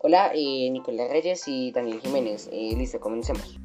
Hola, eh, Nicolás Reyes y Daniel Jiménez. Eh, listo, comencemos.